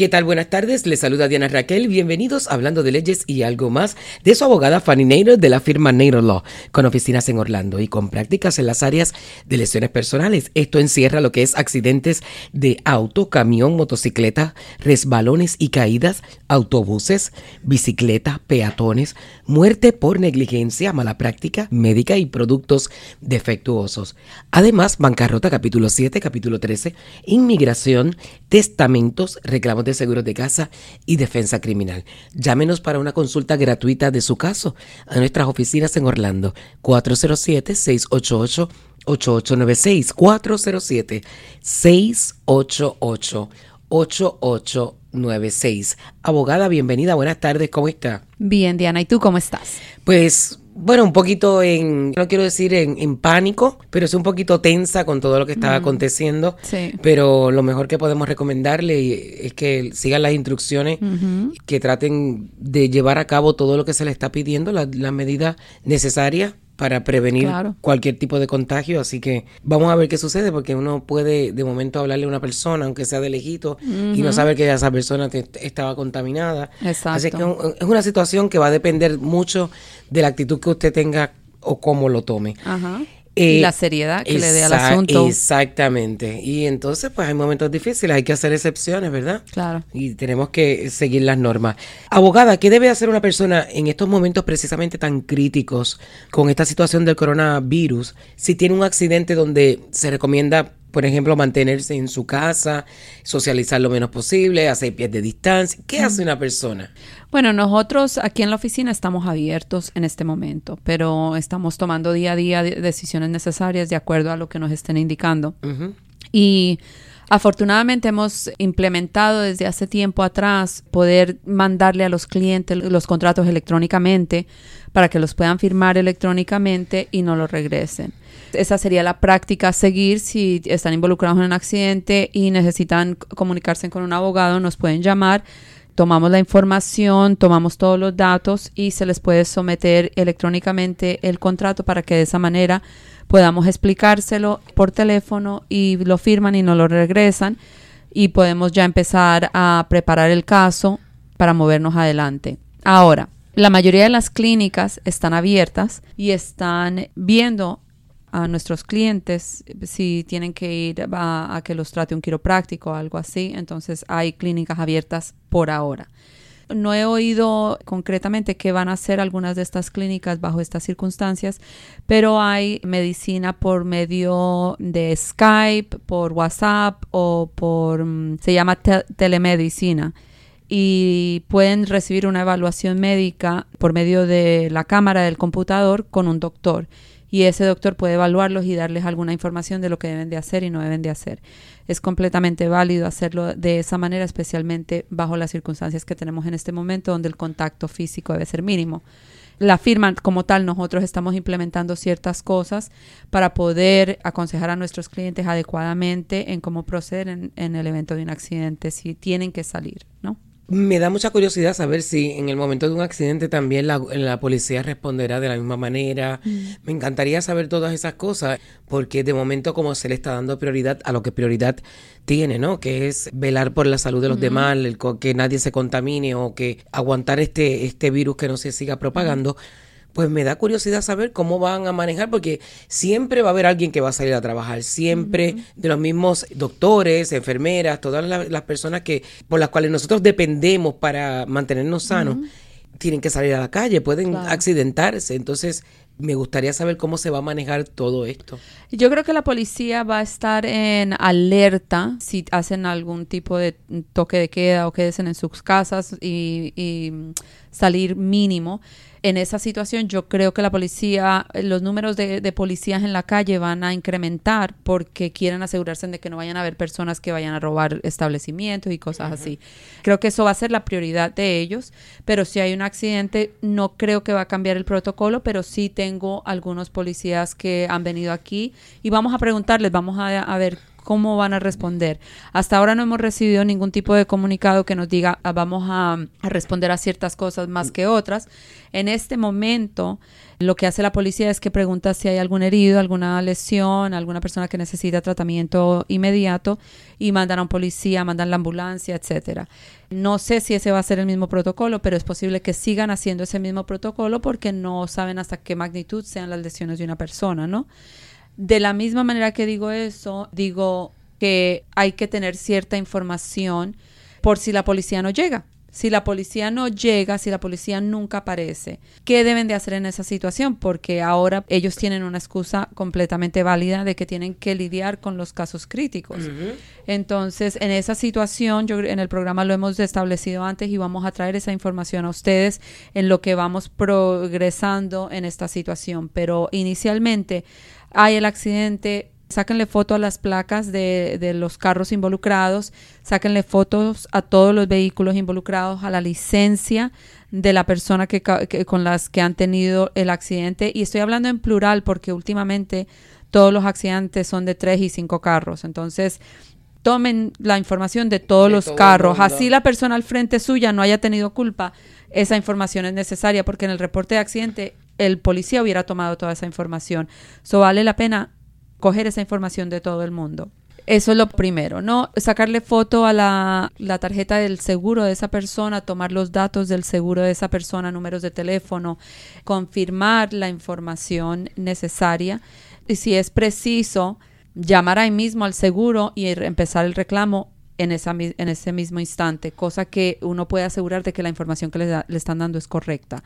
¿Qué tal? Buenas tardes, les saluda Diana Raquel. Bienvenidos Hablando de Leyes y algo más de su abogada Fanny Nader de la firma Nader Law, con oficinas en Orlando y con prácticas en las áreas de lesiones personales. Esto encierra lo que es accidentes de auto, camión, motocicleta, resbalones y caídas, autobuses, bicicleta, peatones, muerte por negligencia, mala práctica médica y productos defectuosos. Además, bancarrota capítulo 7, capítulo 13, inmigración, testamentos, reclamos de seguros de casa y defensa criminal. Llámenos para una consulta gratuita de su caso a nuestras oficinas en Orlando, 407-688. 8896 407 688 8896. Abogada, bienvenida, buenas tardes, ¿cómo está? Bien, Diana, ¿y tú cómo estás? Pues bueno, un poquito en, no quiero decir en, pánico, pero es un poquito tensa con todo lo que está aconteciendo. Sí. Pero lo mejor que podemos recomendarle es que sigan las instrucciones, que traten de llevar a cabo todo lo que se le está pidiendo, las la medidas necesarias para prevenir cualquier tipo de contagio. Así que vamos a ver qué sucede, porque uno puede de momento hablarle a una persona, aunque sea de lejito, y no saber que esa persona estaba contaminada. Exacto. Así que es una situación que va a depender mucho de la actitud que usted tenga o cómo lo tome. Ajá y eh, la seriedad que le dé al asunto. Exactamente. Y entonces, pues hay momentos difíciles, hay que hacer excepciones, ¿verdad? Claro. Y tenemos que seguir las normas. Abogada, ¿qué debe hacer una persona en estos momentos precisamente tan críticos con esta situación del coronavirus si tiene un accidente donde se recomienda por ejemplo, mantenerse en su casa, socializar lo menos posible, hacer pies de distancia. ¿Qué hace una persona? Bueno, nosotros aquí en la oficina estamos abiertos en este momento, pero estamos tomando día a día decisiones necesarias de acuerdo a lo que nos estén indicando. Y Afortunadamente hemos implementado desde hace tiempo atrás poder mandarle a los clientes los contratos electrónicamente para que los puedan firmar electrónicamente y no los regresen. Esa sería la práctica a seguir si están involucrados en un accidente y necesitan comunicarse con un abogado, nos pueden llamar tomamos la información, tomamos todos los datos y se les puede someter electrónicamente el contrato para que de esa manera podamos explicárselo por teléfono y lo firman y no lo regresan y podemos ya empezar a preparar el caso para movernos adelante. Ahora, la mayoría de las clínicas están abiertas y están viendo a nuestros clientes si tienen que ir a, que los trate un quiropráctico o algo así. Entonces hay clínicas abiertas por ahora. No he oído concretamente qué van a hacer algunas de estas clínicas bajo estas circunstancias, pero hay medicina por medio de Skype, por WhatsApp o por, mm, se llama telemedicina y pueden recibir una evaluación médica por medio de la cámara del computador con un doctor y ese doctor puede evaluarlos y darles alguna información de lo que deben de hacer y no deben de hacer. Es completamente válido hacerlo de esa manera, especialmente bajo las circunstancias que tenemos en este momento, donde el contacto físico debe ser mínimo. La firma como tal, nosotros estamos implementando ciertas cosas para poder aconsejar a nuestros clientes adecuadamente en cómo proceder en, en el evento de un accidente, si tienen que salir, ¿no? Me da mucha curiosidad saber si en el momento de un accidente también la, policía responderá de la misma manera. Mm. Me encantaría saber todas esas cosas, porque de momento como se le está dando prioridad a lo que prioridad tiene, ¿no? Que es velar por la salud de los demás, el, que nadie se contamine o que aguantar este, este virus que no se siga propagando pues me da curiosidad saber cómo van a manejar, porque siempre va a haber alguien que va a salir a trabajar, siempre de los mismos doctores, enfermeras, todas las, personas que por las cuales nosotros dependemos para mantenernos sanos, tienen que salir a la calle, pueden accidentarse, entonces me gustaría saber cómo se va a manejar todo esto. Yo creo que la policía va a estar en alerta si hacen algún tipo de toque de queda o queden en sus casas y, y salir mínimo en esa situación yo creo que la policía, los números de, policías en la calle van a incrementar porque quieren asegurarse de que no vayan a haber personas que vayan a robar establecimientos y cosas así. Creo que eso va a ser la prioridad de ellos, pero si hay un accidente no creo que va a cambiar el protocolo, pero sí tengo algunos policías que han venido aquí y vamos a preguntarles, vamos a, a ver cómo van a responder. Hasta ahora no hemos recibido ningún tipo de comunicado que nos diga ah, vamos a, a responder a ciertas cosas más que otras. En este momento, lo que hace la policía es que pregunta si hay algún herido, alguna lesión, alguna persona que necesita tratamiento inmediato y mandan a un policía, mandan la ambulancia, etcétera. No sé si ese va a ser el mismo protocolo, pero es posible que sigan haciendo ese mismo protocolo porque no saben hasta qué magnitud sean las lesiones de una persona, ¿no? De la misma manera que digo eso, digo que hay que tener cierta información por si la policía no llega. Si la policía no llega, si la policía nunca aparece, ¿qué deben de hacer en esa situación? Porque ahora ellos tienen una excusa completamente válida de que tienen que lidiar con los casos críticos. Entonces, en esa situación, yo en el programa lo hemos establecido antes y vamos a traer esa información a ustedes en lo que vamos progresando en esta situación. Pero inicialmente hay el accidente, sáquenle foto a las placas de, de, los carros involucrados, sáquenle fotos a todos los vehículos involucrados, a la licencia de la persona que, que, con las que han tenido el accidente. Y estoy hablando en plural porque últimamente todos los accidentes son de tres y cinco carros. Entonces, tomen la información de todos de los todo carros. Así la persona al frente suya no haya tenido culpa, esa información es necesaria porque en el reporte de accidente el policía hubiera tomado toda esa información. So vale la pena coger esa información de todo el mundo. Eso es lo primero, ¿no? Sacarle foto a la, la, tarjeta del seguro de esa persona, tomar los datos del seguro de esa persona, números de teléfono, confirmar la información necesaria y si es preciso, llamar ahí mismo al seguro y empezar el reclamo en, esa, en ese mismo instante, cosa que uno puede asegurar de que la información que le, da, le están dando es correcta.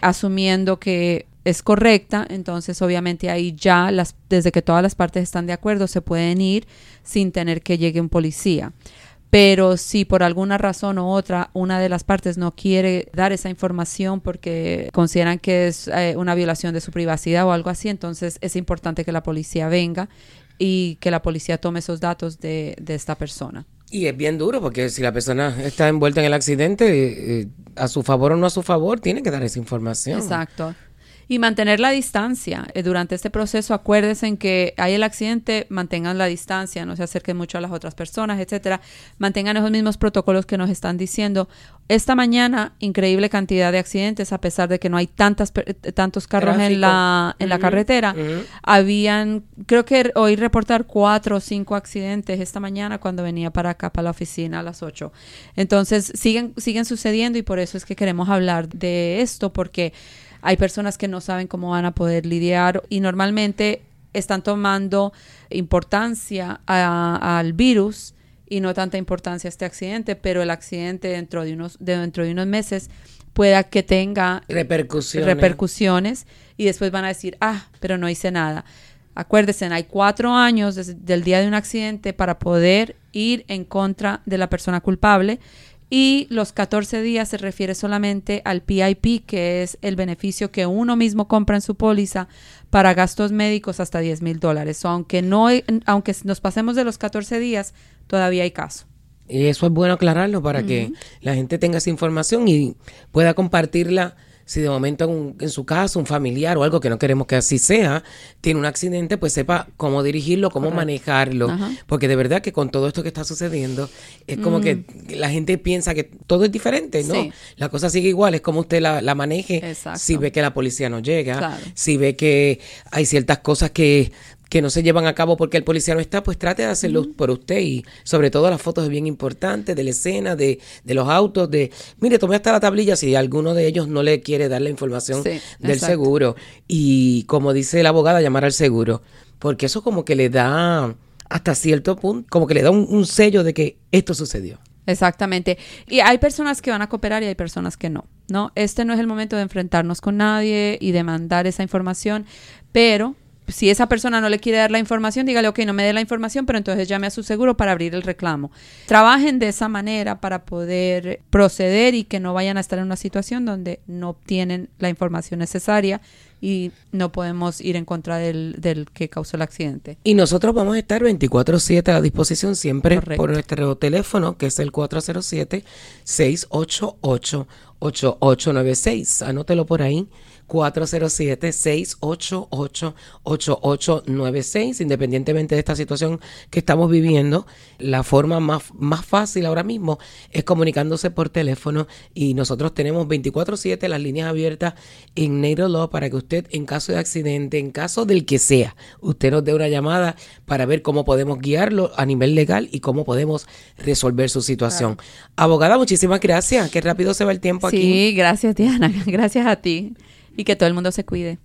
Asumiendo que es correcta, entonces obviamente ahí ya las, desde que todas las partes están de acuerdo se pueden ir sin tener que llegue un policía. Pero si por alguna razón u otra una de las partes no quiere dar esa información porque consideran que es eh, una violación de su privacidad o algo así, entonces es importante que la policía venga y que la policía tome esos datos de, de esta persona. Y es bien duro porque si la persona está envuelta en el accidente, eh, a su favor o no a su favor, tiene que dar esa información. Exacto y mantener la distancia. Eh, durante este proceso, acuérdense en que hay el accidente, mantengan la distancia, no se acerquen mucho a las otras personas, etcétera. Mantengan esos mismos protocolos que nos están diciendo. Esta mañana, increíble cantidad de accidentes, a pesar de que no hay tantas eh, tantos carros en la, en uh -huh. la carretera. Uh -huh. Habían, creo que hoy reportar cuatro o cinco accidentes esta mañana cuando venía para acá, para la oficina a las ocho. Entonces, siguen, siguen sucediendo y por eso es que queremos hablar de esto, porque hay personas que no saben cómo van a poder lidiar y normalmente están tomando importancia al virus y no tanta importancia a este accidente, pero el accidente dentro de unos, de, dentro de unos meses pueda que tenga repercusiones. repercusiones y después van a decir, ah, pero no hice nada. Acuérdense, hay cuatro años desde del día de un accidente para poder ir en contra de la persona culpable y los 14 días se refiere solamente al PIP, que es el beneficio que uno mismo compra en su póliza para gastos médicos hasta 10 mil dólares. So, aunque, no, aunque nos pasemos de los 14 días, todavía hay caso. Y eso es bueno aclararlo para uh -huh. que la gente tenga esa información y pueda compartirla si de momento en, un, en, su casa un familiar o algo que no queremos que así sea, tiene un accidente, pues sepa cómo dirigirlo, cómo Correcto. manejarlo. Ajá. Porque de verdad que con todo esto que está sucediendo, es como mm. que la gente piensa que todo es diferente, ¿no? Sí. La cosa sigue igual, es como usted la, la maneje, Exacto. si ve que la policía no llega, claro. si ve que hay ciertas cosas que que no se llevan a cabo porque el policía no está, pues trate de hacerlo uh -huh. por usted y sobre todo las fotos es bien importante de la escena, de, de, los autos, de, mire, tomé hasta la tablilla si alguno de ellos no le quiere dar la información sí, del exacto. seguro y como dice la abogada, llamar al seguro, porque eso como que le da hasta cierto punto, como que le da un, un sello de que esto sucedió. Exactamente. Y hay personas que van a cooperar y hay personas que no, ¿no? Este no es el momento de enfrentarnos con nadie y de mandar esa información, pero si esa persona no le quiere dar la información, dígale, ok, no me dé la información, pero entonces llame a su seguro para abrir el reclamo. Trabajen de esa manera para poder proceder y que no vayan a estar en una situación donde no obtienen la información necesaria y no podemos ir en contra del, del que causó el accidente. Y nosotros vamos a estar 24/7 a disposición siempre Correcto. por nuestro teléfono, que es el 407 688 8896. Anótelo por ahí. 407-688-8896. Independientemente de esta situación que estamos viviendo, la forma más, más fácil ahora mismo es comunicándose por teléfono y nosotros tenemos 24-7 las líneas abiertas en Nato Law para que usted, en caso de accidente, en caso del que sea, usted nos dé una llamada para ver cómo podemos guiarlo a nivel legal y cómo podemos resolver su situación. Abogada, muchísimas gracias. Qué rápido se va el tiempo aquí. Sí, gracias, Diana. Gracias a ti y que todo el mundo se cuide.